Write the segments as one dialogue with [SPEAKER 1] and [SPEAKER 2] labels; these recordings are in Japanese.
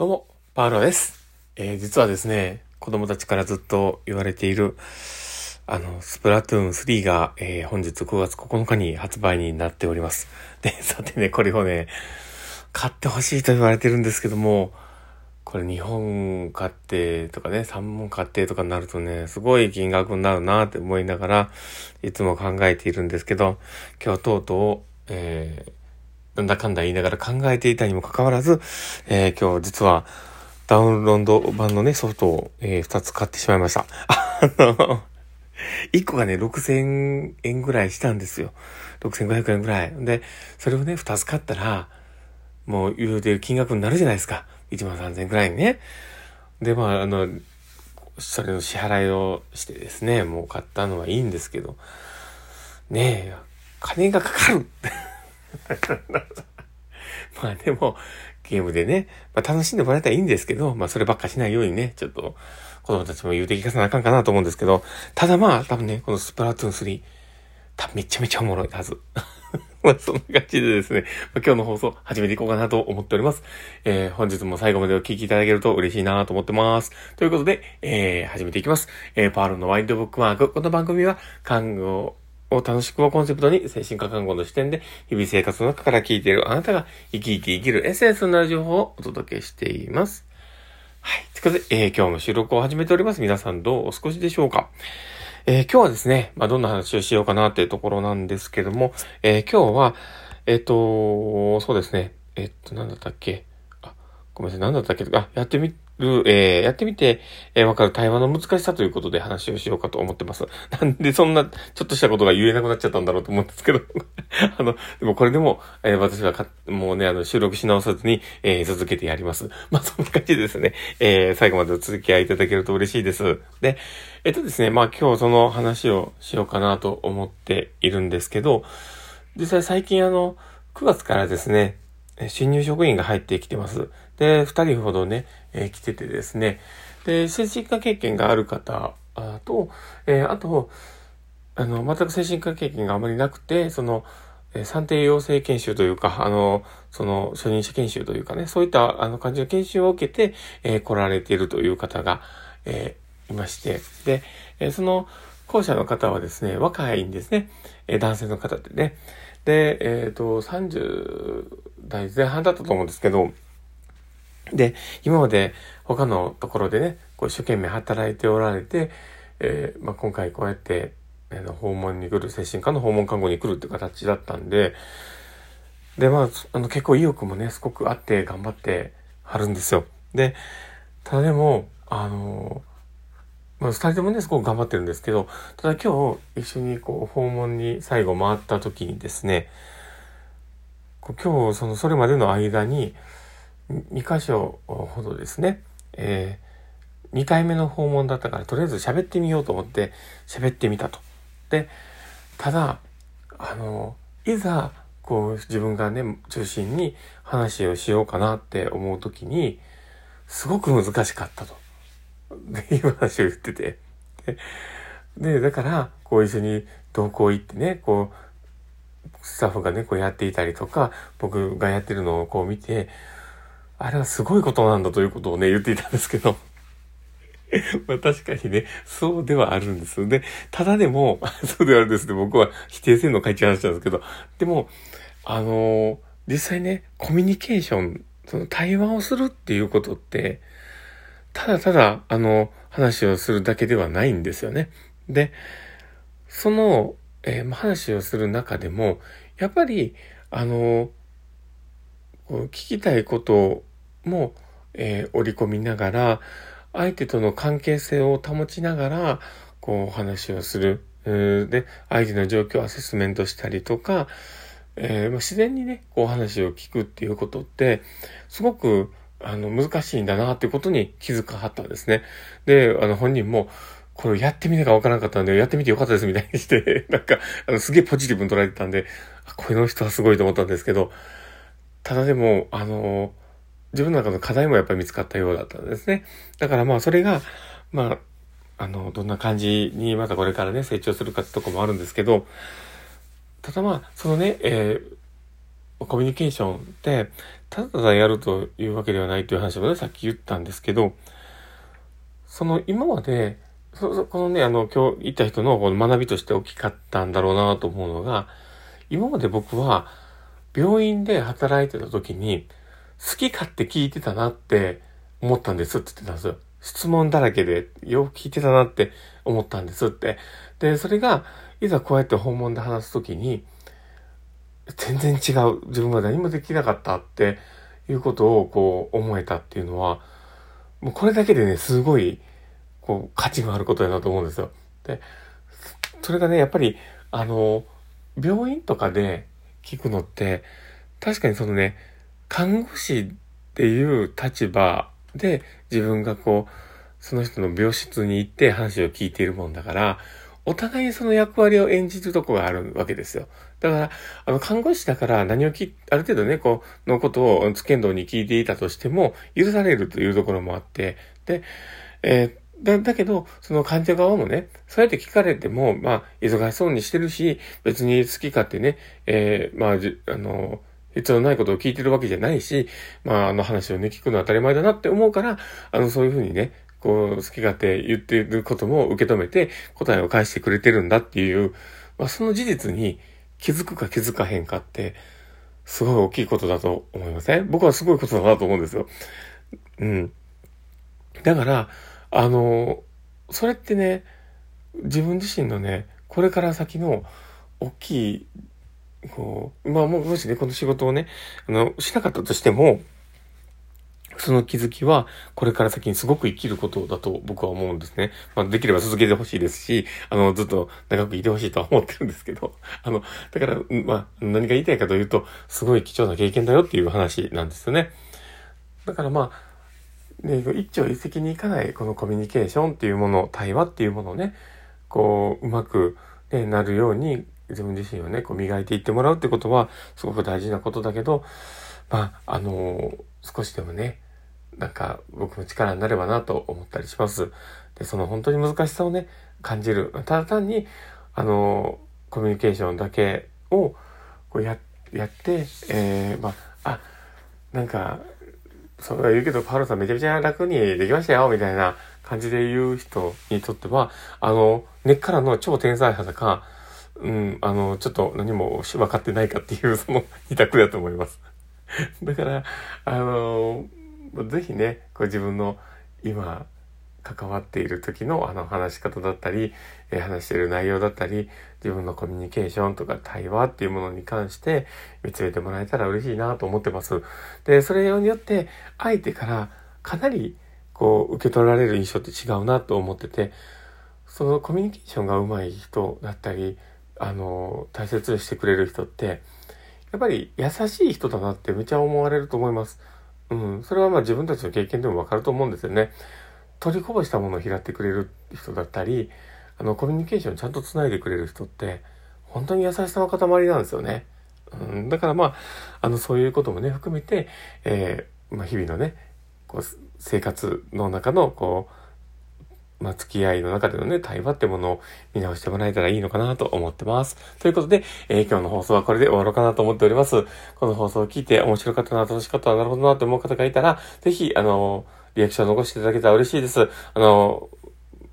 [SPEAKER 1] どうも、パウロです。えー実はですね、子供たちからずっと言われている、あの、スプラトゥーン3が、えー本日9月9日に発売になっております。で、さてね、これをね、買ってほしいと言われてるんですけども、これ2本買ってとかね、3本買ってとかになるとね、すごい金額になるなって思いながら、いつも考えているんですけど、今日とうとう、えーなんだかんだ言いながら考えていたにもかかわらず、えー今日実はダウンロード版のね、ソフトを、え2つ買ってしまいました。あの、1個がね、6000円ぐらいしたんですよ。6500円ぐらい。で、それをね、2つ買ったら、もう言うてる金額になるじゃないですか。1万3000円ぐらいにね。で、まあ、あの、それの支払いをしてですね、もう買ったのはいいんですけど、ねえ、金がかかる まあでも、ゲームでね、まあ楽しんでもらえたらいいんですけど、まあそればっかしないようにね、ちょっと子供たちも言うて聞かさなあかんかなと思うんですけど、ただまあ多分ね、このスプラトゥーン3、多分めちゃめちゃおもろいはず。まあそんな感じでですね、まあ、今日の放送始めていこうかなと思っております。えー、本日も最後までお聞きいただけると嬉しいなと思ってます。ということで、えー、始めていきます。えー、パールのワインドブックマーク。この番組は、看護を楽しくをコンセプトに精神科看護の視点で日々生活の中から聞いているあなたが生き生き生きるエッセンスになる情報をお届けしています。はい。ということで、えー今日も収録を始めております。皆さんどうお過ごしでしょうか？えー今日はですね、まあ、どんな話をしようかなっていうところなんですけども、えー今日は、えっ、と、そうですね、えっ、と、なんだったっけ？あ、ごめんなさい、なんだったっけ？あ、やってみる、えーやってみて、えーわかる対話の難しさということで話をしようかと思ってます。なんでそんな、ちょっとしたことが言えなくなっちゃったんだろうと思うんですけど、あの、でもこれでも、えー私はか、もうね、あの、収録し直さずに、えー続けてやります。まあ、そんな感じですね、えー最後までお続き合いいただけると嬉しいです。で、えっとですね、まあ今日その話をしようかなと思っているんですけど、実際最近あの、9月からですね、新入職員が入ってきてます。で、2人ほどね、えー来ててですね、で、精神科経験がある方と、えーあと、あの、全く精神科経験があまりなくて、その、えー算定養成研修というか、あの、その、初任者研修というかね、そういった、あの、感じの研修を受けて、えー来られているという方が、えーいまして、で、えーその、後者の方はですね、若いんですね。えー男性の方でね。で、えっ、と、30代前半だったと思うんですけど、で、今まで他のところでね、こう一生懸命働いておられて、えーまあ、今回こうやって、あの訪問に来る、精神科の訪問看護に来るっていう形だったんで、で、まあ、あの結構意欲もね、すごくあって頑張ってはるんですよ。で、ただでも、あのまあ、二人ともね、すごく頑張ってるんですけど、ただ今日一緒にこう訪問に最後回った時にですね、今日そのそれまでの間に2箇所ほどですね、え2回目の訪問だったからとりあえず喋ってみようと思って喋ってみたと。で、ただ、あの、いざこう自分がね、中心に話をしようかなって思う時に、すごく難しかったと。っていう話を言ってて。で、でだから、こう一緒に同行行ってね、こう、スタッフがね、こうやっていたりとか、僕がやってるのをこう見て、あれはすごいことなんだということをね、言っていたんですけど。まあ確かにね、そうではあるんです。で、ただでも、そうではあるんですって僕は否定せんの書いちゃう話なんですけど、でも、あのー実際ね、コミュニケーション、その対話をするっていうことって、ただただ、あの、話をするだけではないんですよね。で、その、えー話をする中でも、やっぱり、あの、聞きたいことも、えー織り込みながら、相手との関係性を保ちながら、こうお話をする。で、相手の状況をアセスメントしたりとか、えー自然にね、こう話を聞くっていうことって、すごく、あの、難しいんだなっていうことに気づかはったんですね。で、あの、本人も、これやってみなきゃわからなかったんで、やってみてよかったですみたいにして、なんか、あの、すげえポジティブに捉えてたんで、あこの人はすごいと思ったんですけど、ただでも、あの、自分の中の課題もやっぱり見つかったようだったんですね。だからまあ、それが、まあ、あの、どんな感じにまたこれからね、成長するかってとこもあるんですけど、ただまあ、そのね、えーコミュニケーションって、ただただやるというわけではないという話もね、さっき言ったんですけど、その今まで、そそこのね、あの、今日言った人のこの学びとして大きかったんだろうなと思うのが、今まで僕は病院で働いてた時に、好き勝手聞いてたなって思ったんですって言ってたんですよ。質問だらけでよく聞いてたなって思ったんですって。で、それが、いざこうやって訪問で話すときに、全然違う。自分は何もできなかったっていうことをこう思えたっていうのは、もうこれだけでね、すごい、こう、価値があることだなと思うんですよ。で、それがね、やっぱり、あの、病院とかで聞くのって、確かにそのね、看護師っていう立場で自分がこう、その人の病室に行って話を聞いているもんだから、お互いにその役割を演じるとこがあるわけですよ。だから、あの、看護師だから何をき、ある程度ね、こう、のことを、つけんどに聞いていたとしても、許されるというところもあって、で、えー、だ、だけど、その患者側もね、そうやって聞かれても、まあ、忙しそうにしてるし、別に好き勝手ね、えー、まあ、あの、必要のないことを聞いてるわけじゃないし、まあ、あの話をね、聞くのは当たり前だなって思うから、あの、そういうふうにね、こう、好き勝手言ってることも受け止めて答えを返してくれてるんだっていう、まあ、その事実に気づくか気づかへんかって、すごい大きいことだと思いません、僕はすごいことだなと思うんですよ。うん。だから、あの、それってね、自分自身のね、これから先の大きい、こう、まあもしね、この仕事をね、あの、しなかったとしても、その気づきは、これから先にすごく生きることだと僕は思うんですね。まあ、できれば続けてほしいですし、あの、ずっと長くいてほしいとは思ってるんですけど、あの、だから、まあ、何が言いたいかというと、すごい貴重な経験だよっていう話なんですよね。だからまあ、ね、一朝一夕にいかないこのコミュニケーションっていうもの、対話っていうものをね、こう、うまく、ね、なるように、自分自身をね、こう磨いていってもらうってことは、すごく大事なことだけど、まあ、あの少しでもね、なんか僕の力になればなと思ったりします。で、その本当に難しさをね、感じる。ただ単に、あの、コミュニケーションだけをこうややって、えー、まあ、あ、なんか、そう言うけど、パウロさんめちゃめちゃ楽にできましたよ、みたいな感じで言う人にとっては、あの、根っからの超天才派だか、うん、あの、ちょっと何も分かってないかっていう、その二択だと思います。だから、あの、ぜひね、こう自分の今関わっている時のあの話し方だったり、えー、話している内容だったり、自分のコミュニケーションとか対話っていうものに関して見つめてもらえたら嬉しいなと思ってます。で、それによって相手からかなりこう受け取られる印象って違うなと思ってて、そのコミュニケーションが上手い人だったり、あの、大切にしてくれる人って、やっぱり優しい人だなってめちゃ思われると思います。うん、それはまあ自分たちの経験でもわかると思うんですよね。取りこぼしたものを拾ってくれる人だったり、あの、コミュニケーションちゃんと繋いでくれる人って、本当に優しさの塊なんですよね。うん、だからまあ、あの、そういうこともね、含めて、えー、まあ、日々のね、こう、生活の中の、こう、まあ、付き合いの中でのね、対話ってものを見直してもらえたらいいのかなと思ってます。ということで、えー、今日の放送はこれで終わろうかなと思っております。この放送を聞いて面白かったな、楽しかったな、なるほどなと思う方がいたら、ぜひ、あのリアクションを残していただけたら嬉しいです。あの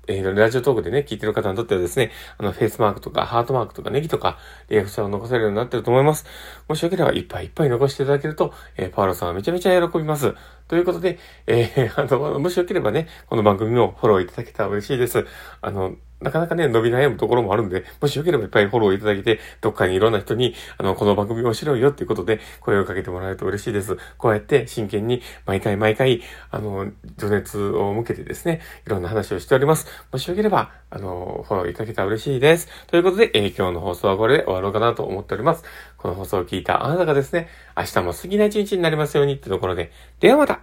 [SPEAKER 1] えー、ラジオトークでね、聞いてる方にとってはですね、あの、フェイスマークとか、ハートマークとか、ネギとか、リアクションを残せるようになってると思います。もしよければ、いっぱいいっぱい残していただけると、えー、パウロさんはめちゃめちゃ喜びます。ということで、えー、あの、もしよければね、この番組もフォローいただけたら嬉しいです。あの、なかなかね、伸び悩むところもあるんで、もしよければいっぱいフォローいただけて、どっかにいろんな人に、あの、この番組面白いよっていうことで、声をかけてもらえると嬉しいです。こうやって真剣に、毎回毎回、あの、情熱を向けてですね、いろんな話をしております。もしよければ、あの、フォローいただけたら嬉しいです。ということで、えー、今日の放送はこれで終わろうかなと思っております。この放送を聞いたあなたがですね、明日も素敵な一日になりますようにってところで、ではまた